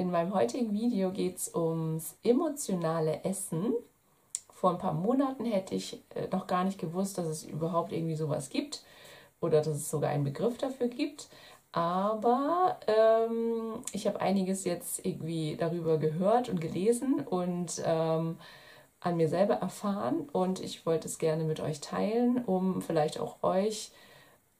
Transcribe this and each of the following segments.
In meinem heutigen Video geht es ums emotionale Essen. Vor ein paar Monaten hätte ich äh, noch gar nicht gewusst, dass es überhaupt irgendwie sowas gibt oder dass es sogar einen Begriff dafür gibt. Aber ähm, ich habe einiges jetzt irgendwie darüber gehört und gelesen und ähm, an mir selber erfahren und ich wollte es gerne mit euch teilen, um vielleicht auch euch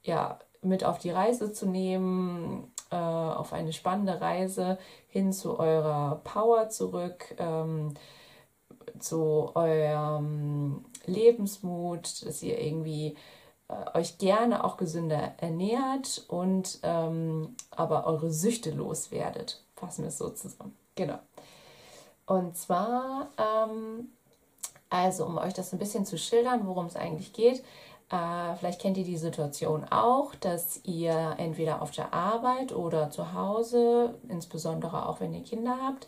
ja mit auf die Reise zu nehmen, äh, auf eine spannende Reise hin zu eurer Power zurück, ähm, zu eurem Lebensmut, dass ihr irgendwie äh, euch gerne auch gesünder ernährt und ähm, aber eure Süchte loswerdet. Fassen wir es so zusammen. Genau. Und zwar ähm, also, um euch das ein bisschen zu schildern, worum es eigentlich geht, äh, vielleicht kennt ihr die Situation auch, dass ihr entweder auf der Arbeit oder zu Hause, insbesondere auch wenn ihr Kinder habt,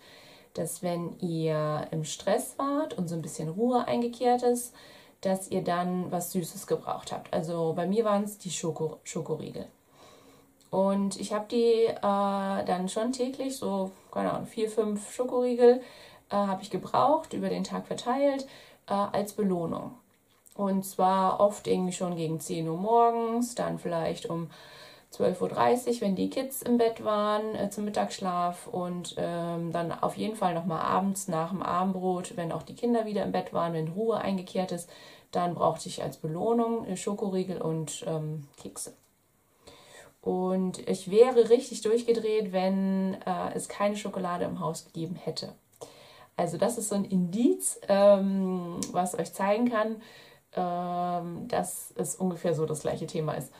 dass wenn ihr im Stress wart und so ein bisschen Ruhe eingekehrt ist, dass ihr dann was Süßes gebraucht habt. Also bei mir waren es die Schoko Schokoriegel. Und ich habe die äh, dann schon täglich, so, keine Ahnung, vier, fünf Schokoriegel äh, habe ich gebraucht, über den Tag verteilt äh, als Belohnung. Und zwar oft irgendwie schon gegen 10 Uhr morgens, dann vielleicht um 12.30 Uhr, wenn die Kids im Bett waren, äh, zum Mittagsschlaf und ähm, dann auf jeden Fall nochmal abends nach dem Abendbrot, wenn auch die Kinder wieder im Bett waren, wenn Ruhe eingekehrt ist, dann brauchte ich als Belohnung äh, Schokoriegel und ähm, Kekse. Und ich wäre richtig durchgedreht, wenn äh, es keine Schokolade im Haus gegeben hätte. Also das ist so ein Indiz, ähm, was euch zeigen kann, ähm, dass es ungefähr so das gleiche Thema ist.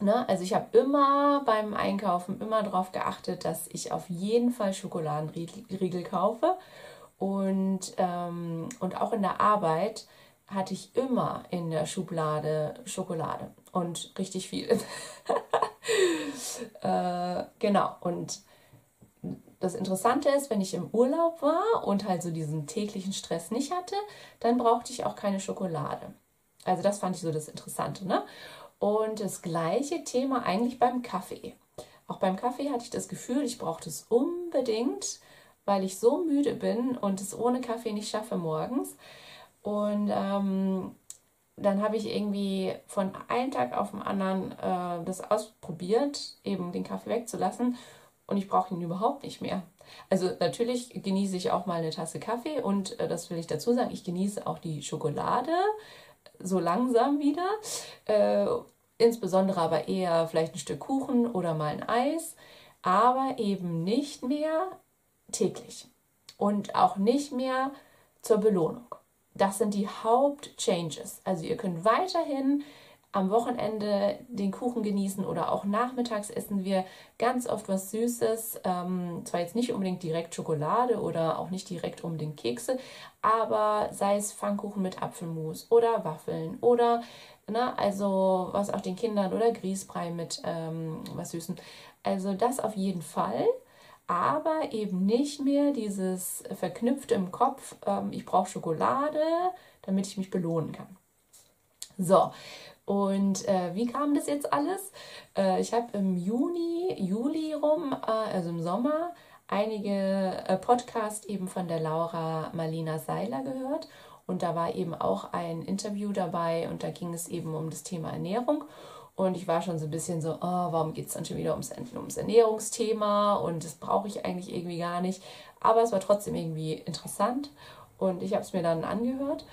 Ne? Also ich habe immer beim Einkaufen immer darauf geachtet, dass ich auf jeden Fall Schokoladenriegel kaufe. Und, ähm, und auch in der Arbeit hatte ich immer in der Schublade Schokolade und richtig viel. äh, genau, und das Interessante ist, wenn ich im Urlaub war und halt so diesen täglichen Stress nicht hatte, dann brauchte ich auch keine Schokolade. Also das fand ich so das Interessante. Ne? Und das gleiche Thema eigentlich beim Kaffee. Auch beim Kaffee hatte ich das Gefühl, ich brauchte es unbedingt, weil ich so müde bin und es ohne Kaffee nicht schaffe morgens. Und ähm, dann habe ich irgendwie von einem Tag auf den anderen äh, das ausprobiert, eben den Kaffee wegzulassen und ich brauche ihn überhaupt nicht mehr. Also natürlich genieße ich auch mal eine Tasse Kaffee und äh, das will ich dazu sagen, ich genieße auch die Schokolade so langsam wieder. Äh, insbesondere aber eher vielleicht ein Stück Kuchen oder mal ein Eis, aber eben nicht mehr täglich und auch nicht mehr zur Belohnung. Das sind die Hauptchanges. Also ihr könnt weiterhin am Wochenende den Kuchen genießen oder auch nachmittags essen wir ganz oft was Süßes. Ähm, zwar jetzt nicht unbedingt direkt Schokolade oder auch nicht direkt unbedingt Kekse, aber sei es Pfannkuchen mit Apfelmus oder Waffeln oder ne, also was auch den Kindern oder Grießbrei mit ähm, was Süßen. Also das auf jeden Fall aber eben nicht mehr dieses verknüpfte im Kopf, ähm, ich brauche Schokolade, damit ich mich belohnen kann. So, und äh, wie kam das jetzt alles? Äh, ich habe im Juni, Juli rum, äh, also im Sommer, einige äh, Podcasts eben von der Laura Marlina Seiler gehört. Und da war eben auch ein Interview dabei und da ging es eben um das Thema Ernährung. Und ich war schon so ein bisschen so, oh, warum geht es dann schon wieder ums, ums Ernährungsthema? Und das brauche ich eigentlich irgendwie gar nicht. Aber es war trotzdem irgendwie interessant und ich habe es mir dann angehört.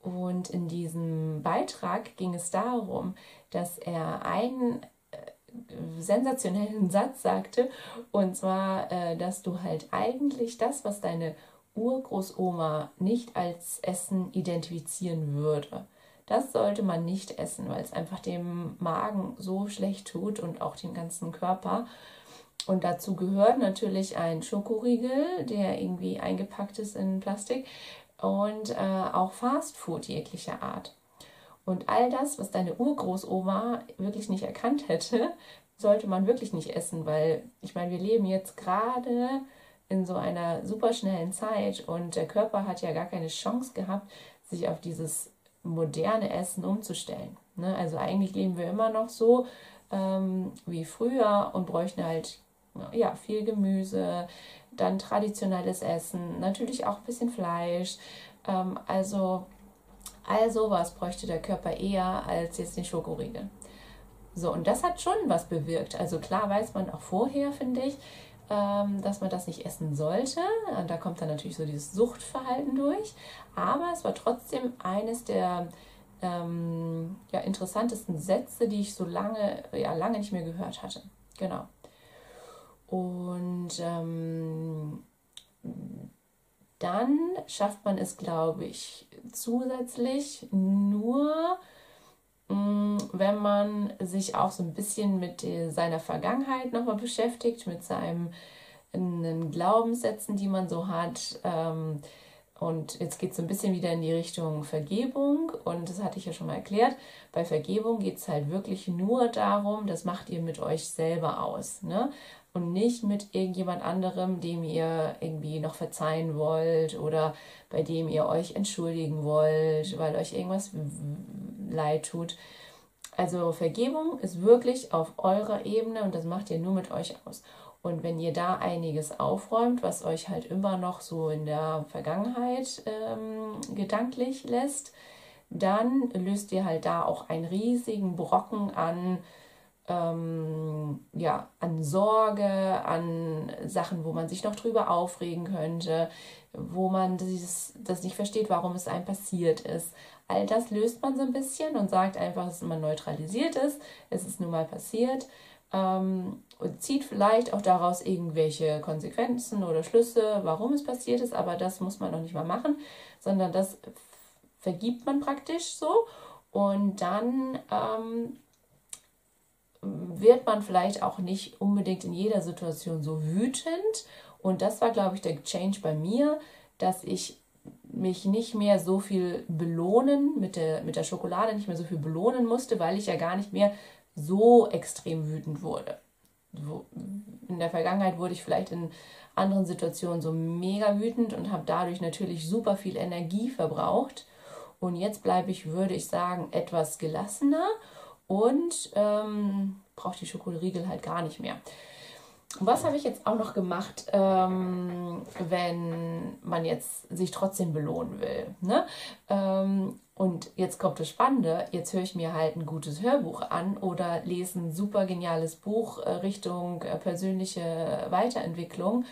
Und in diesem Beitrag ging es darum, dass er einen äh, sensationellen Satz sagte, und zwar, äh, dass du halt eigentlich das, was deine Urgroßoma nicht als Essen identifizieren würde, das sollte man nicht essen, weil es einfach dem Magen so schlecht tut und auch dem ganzen Körper. Und dazu gehört natürlich ein Schokoriegel, der irgendwie eingepackt ist in Plastik, und äh, auch Fastfood jeglicher Art. Und all das, was deine Urgroßoma wirklich nicht erkannt hätte, sollte man wirklich nicht essen, weil ich meine, wir leben jetzt gerade in so einer superschnellen Zeit und der Körper hat ja gar keine Chance gehabt, sich auf dieses moderne Essen umzustellen. Ne? Also eigentlich leben wir immer noch so ähm, wie früher und bräuchten halt ja, viel Gemüse, dann traditionelles Essen, natürlich auch ein bisschen Fleisch. Ähm, also all sowas bräuchte der Körper eher als jetzt den Schokoriegel. So, und das hat schon was bewirkt. Also klar weiß man auch vorher, finde ich, ähm, dass man das nicht essen sollte. Da kommt dann natürlich so dieses Suchtverhalten durch. Aber es war trotzdem eines der ähm, ja, interessantesten Sätze, die ich so lange, ja, lange nicht mehr gehört hatte. Genau. Und ähm, dann schafft man es, glaube ich, zusätzlich nur, mm, wenn man sich auch so ein bisschen mit seiner Vergangenheit nochmal beschäftigt, mit seinen Glaubenssätzen, die man so hat. Ähm, und jetzt geht es so ein bisschen wieder in die Richtung Vergebung. Und das hatte ich ja schon mal erklärt. Bei Vergebung geht es halt wirklich nur darum, das macht ihr mit euch selber aus. Ne? Und nicht mit irgendjemand anderem, dem ihr irgendwie noch verzeihen wollt oder bei dem ihr euch entschuldigen wollt, weil euch irgendwas leid tut. Also Vergebung ist wirklich auf eurer Ebene und das macht ihr nur mit euch aus. Und wenn ihr da einiges aufräumt, was euch halt immer noch so in der Vergangenheit ähm, gedanklich lässt, dann löst ihr halt da auch einen riesigen Brocken an, ähm, ja, an Sorge, an Sachen, wo man sich noch drüber aufregen könnte, wo man dieses, das nicht versteht, warum es einem passiert ist. All das löst man so ein bisschen und sagt einfach, dass man neutralisiert ist, es ist nun mal passiert. Ähm, und zieht vielleicht auch daraus irgendwelche Konsequenzen oder Schlüsse, warum es passiert ist, aber das muss man noch nicht mal machen, sondern das vergibt man praktisch so. Und dann ähm, wird man vielleicht auch nicht unbedingt in jeder Situation so wütend und das war, glaube ich, der Change bei mir, dass ich mich nicht mehr so viel belohnen mit der, mit der Schokolade, nicht mehr so viel belohnen musste, weil ich ja gar nicht mehr so extrem wütend wurde. In der Vergangenheit wurde ich vielleicht in anderen Situationen so mega wütend und habe dadurch natürlich super viel Energie verbraucht. Und jetzt bleibe ich, würde ich sagen, etwas gelassener und ähm, brauche die Schokoriegel halt gar nicht mehr. Was habe ich jetzt auch noch gemacht, ähm, wenn man jetzt sich trotzdem belohnen will? Ne? Ähm, und jetzt kommt das Spannende, jetzt höre ich mir halt ein gutes Hörbuch an oder lese ein super geniales Buch äh, Richtung äh, persönliche Weiterentwicklung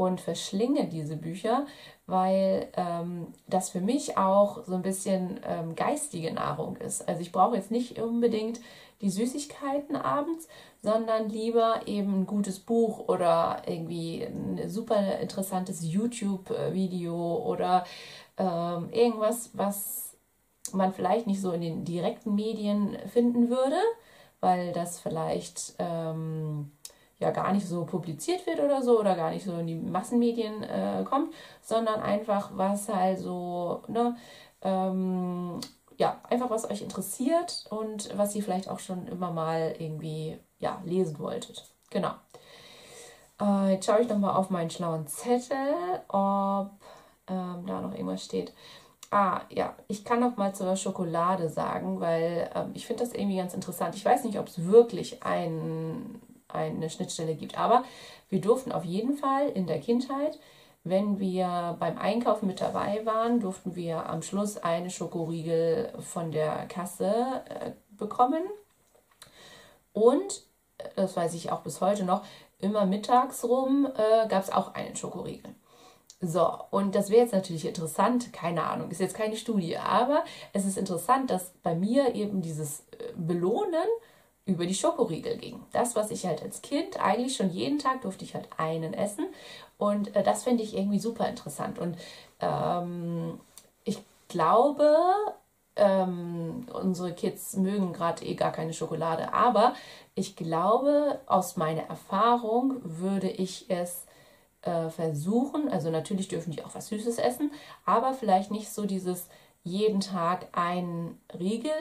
und verschlinge diese Bücher, weil ähm, das für mich auch so ein bisschen ähm, geistige Nahrung ist. Also ich brauche jetzt nicht unbedingt die Süßigkeiten abends, sondern lieber eben ein gutes Buch oder irgendwie ein super interessantes YouTube-Video oder ähm, irgendwas, was man vielleicht nicht so in den direkten Medien finden würde, weil das vielleicht ähm, ja gar nicht so publiziert wird oder so oder gar nicht so in die Massenmedien äh, kommt, sondern einfach was halt so, ne, ähm, ja, einfach was euch interessiert und was ihr vielleicht auch schon immer mal irgendwie ja, lesen wolltet. Genau. Äh, jetzt schaue ich nochmal auf meinen schlauen Zettel, ob ähm, da noch irgendwas steht. Ah, ja, ich kann noch mal zur Schokolade sagen, weil ähm, ich finde das irgendwie ganz interessant. Ich weiß nicht, ob es wirklich ein, eine Schnittstelle gibt, aber wir durften auf jeden Fall in der Kindheit, wenn wir beim Einkaufen mit dabei waren, durften wir am Schluss eine Schokoriegel von der Kasse äh, bekommen. Und, das weiß ich auch bis heute noch, immer mittags rum äh, gab es auch einen Schokoriegel. So, und das wäre jetzt natürlich interessant, keine Ahnung, ist jetzt keine Studie, aber es ist interessant, dass bei mir eben dieses äh, Belohnen über die Schokoriegel ging. Das, was ich halt als Kind eigentlich schon jeden Tag durfte ich halt einen essen. Und äh, das finde ich irgendwie super interessant. Und ähm, ich glaube, ähm, unsere Kids mögen gerade eh gar keine Schokolade, aber ich glaube, aus meiner Erfahrung würde ich es äh, versuchen, also natürlich dürfen die auch was Süßes essen, aber vielleicht nicht so dieses jeden Tag ein Riegel,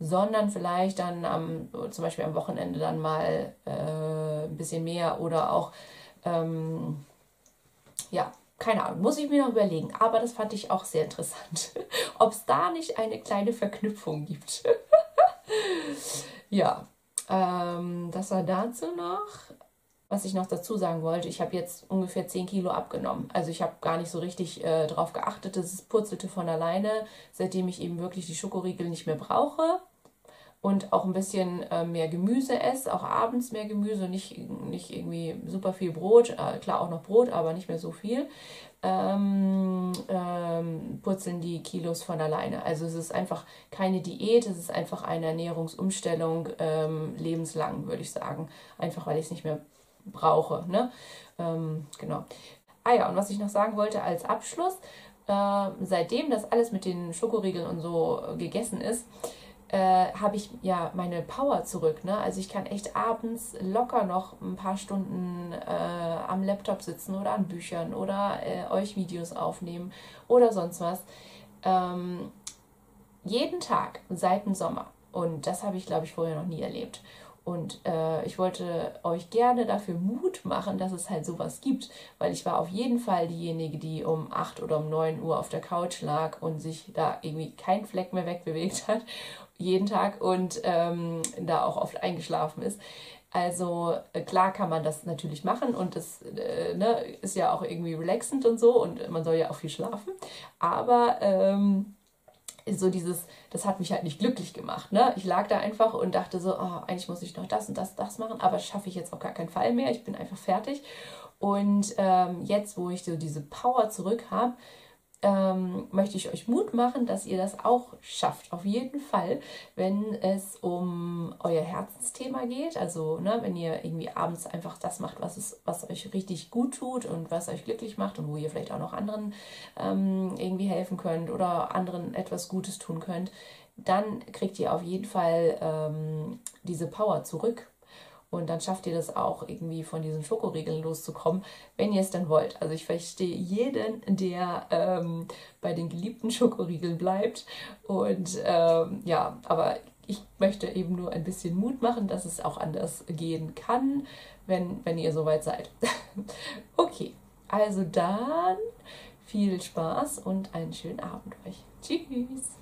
sondern vielleicht dann am, zum Beispiel am Wochenende dann mal äh, ein bisschen mehr oder auch, ähm, ja, keine Ahnung, muss ich mir noch überlegen. Aber das fand ich auch sehr interessant, ob es da nicht eine kleine Verknüpfung gibt. ja, ähm, das war dazu noch. Was ich noch dazu sagen wollte, ich habe jetzt ungefähr 10 Kilo abgenommen. Also ich habe gar nicht so richtig äh, darauf geachtet, es purzelte von alleine, seitdem ich eben wirklich die Schokoriegel nicht mehr brauche und auch ein bisschen äh, mehr Gemüse esse, auch abends mehr Gemüse, nicht, nicht irgendwie super viel Brot, äh, klar auch noch Brot, aber nicht mehr so viel, ähm, ähm, purzeln die Kilos von alleine. Also es ist einfach keine Diät, es ist einfach eine Ernährungsumstellung ähm, lebenslang, würde ich sagen. Einfach weil ich es nicht mehr brauche. Ne? Ähm, genau. Ah ja, und was ich noch sagen wollte als Abschluss, äh, seitdem das alles mit den Schokoriegeln und so gegessen ist, äh, habe ich ja meine Power zurück. Ne? Also ich kann echt abends locker noch ein paar Stunden äh, am Laptop sitzen oder an Büchern oder äh, euch Videos aufnehmen oder sonst was. Ähm, jeden Tag seit dem Sommer. Und das habe ich, glaube ich, vorher noch nie erlebt. Und äh, ich wollte euch gerne dafür Mut machen, dass es halt sowas gibt, weil ich war auf jeden Fall diejenige, die um 8 oder um 9 Uhr auf der Couch lag und sich da irgendwie kein Fleck mehr wegbewegt hat, jeden Tag und ähm, da auch oft eingeschlafen ist. Also äh, klar kann man das natürlich machen und das äh, ne, ist ja auch irgendwie relaxend und so und man soll ja auch viel schlafen. Aber ähm, so dieses, das hat mich halt nicht glücklich gemacht. Ne? Ich lag da einfach und dachte so, oh, eigentlich muss ich noch das und das, das machen, aber schaffe ich jetzt auf gar keinen Fall mehr. Ich bin einfach fertig. Und ähm, jetzt, wo ich so diese Power zurück habe, ähm, möchte ich euch Mut machen, dass ihr das auch schafft. Auf jeden Fall, wenn es um euer Herzensthema geht. Also, ne, wenn ihr irgendwie abends einfach das macht, was, es, was euch richtig gut tut und was euch glücklich macht und wo ihr vielleicht auch noch anderen ähm, irgendwie helfen könnt oder anderen etwas Gutes tun könnt, dann kriegt ihr auf jeden Fall ähm, diese Power zurück und dann schafft ihr das auch irgendwie von diesen Schokoriegeln loszukommen, wenn ihr es dann wollt. Also ich verstehe jeden, der ähm, bei den geliebten Schokoriegeln bleibt. Und ähm, ja, aber ich möchte eben nur ein bisschen Mut machen, dass es auch anders gehen kann, wenn, wenn ihr soweit seid. okay, also dann viel Spaß und einen schönen Abend euch. Tschüss.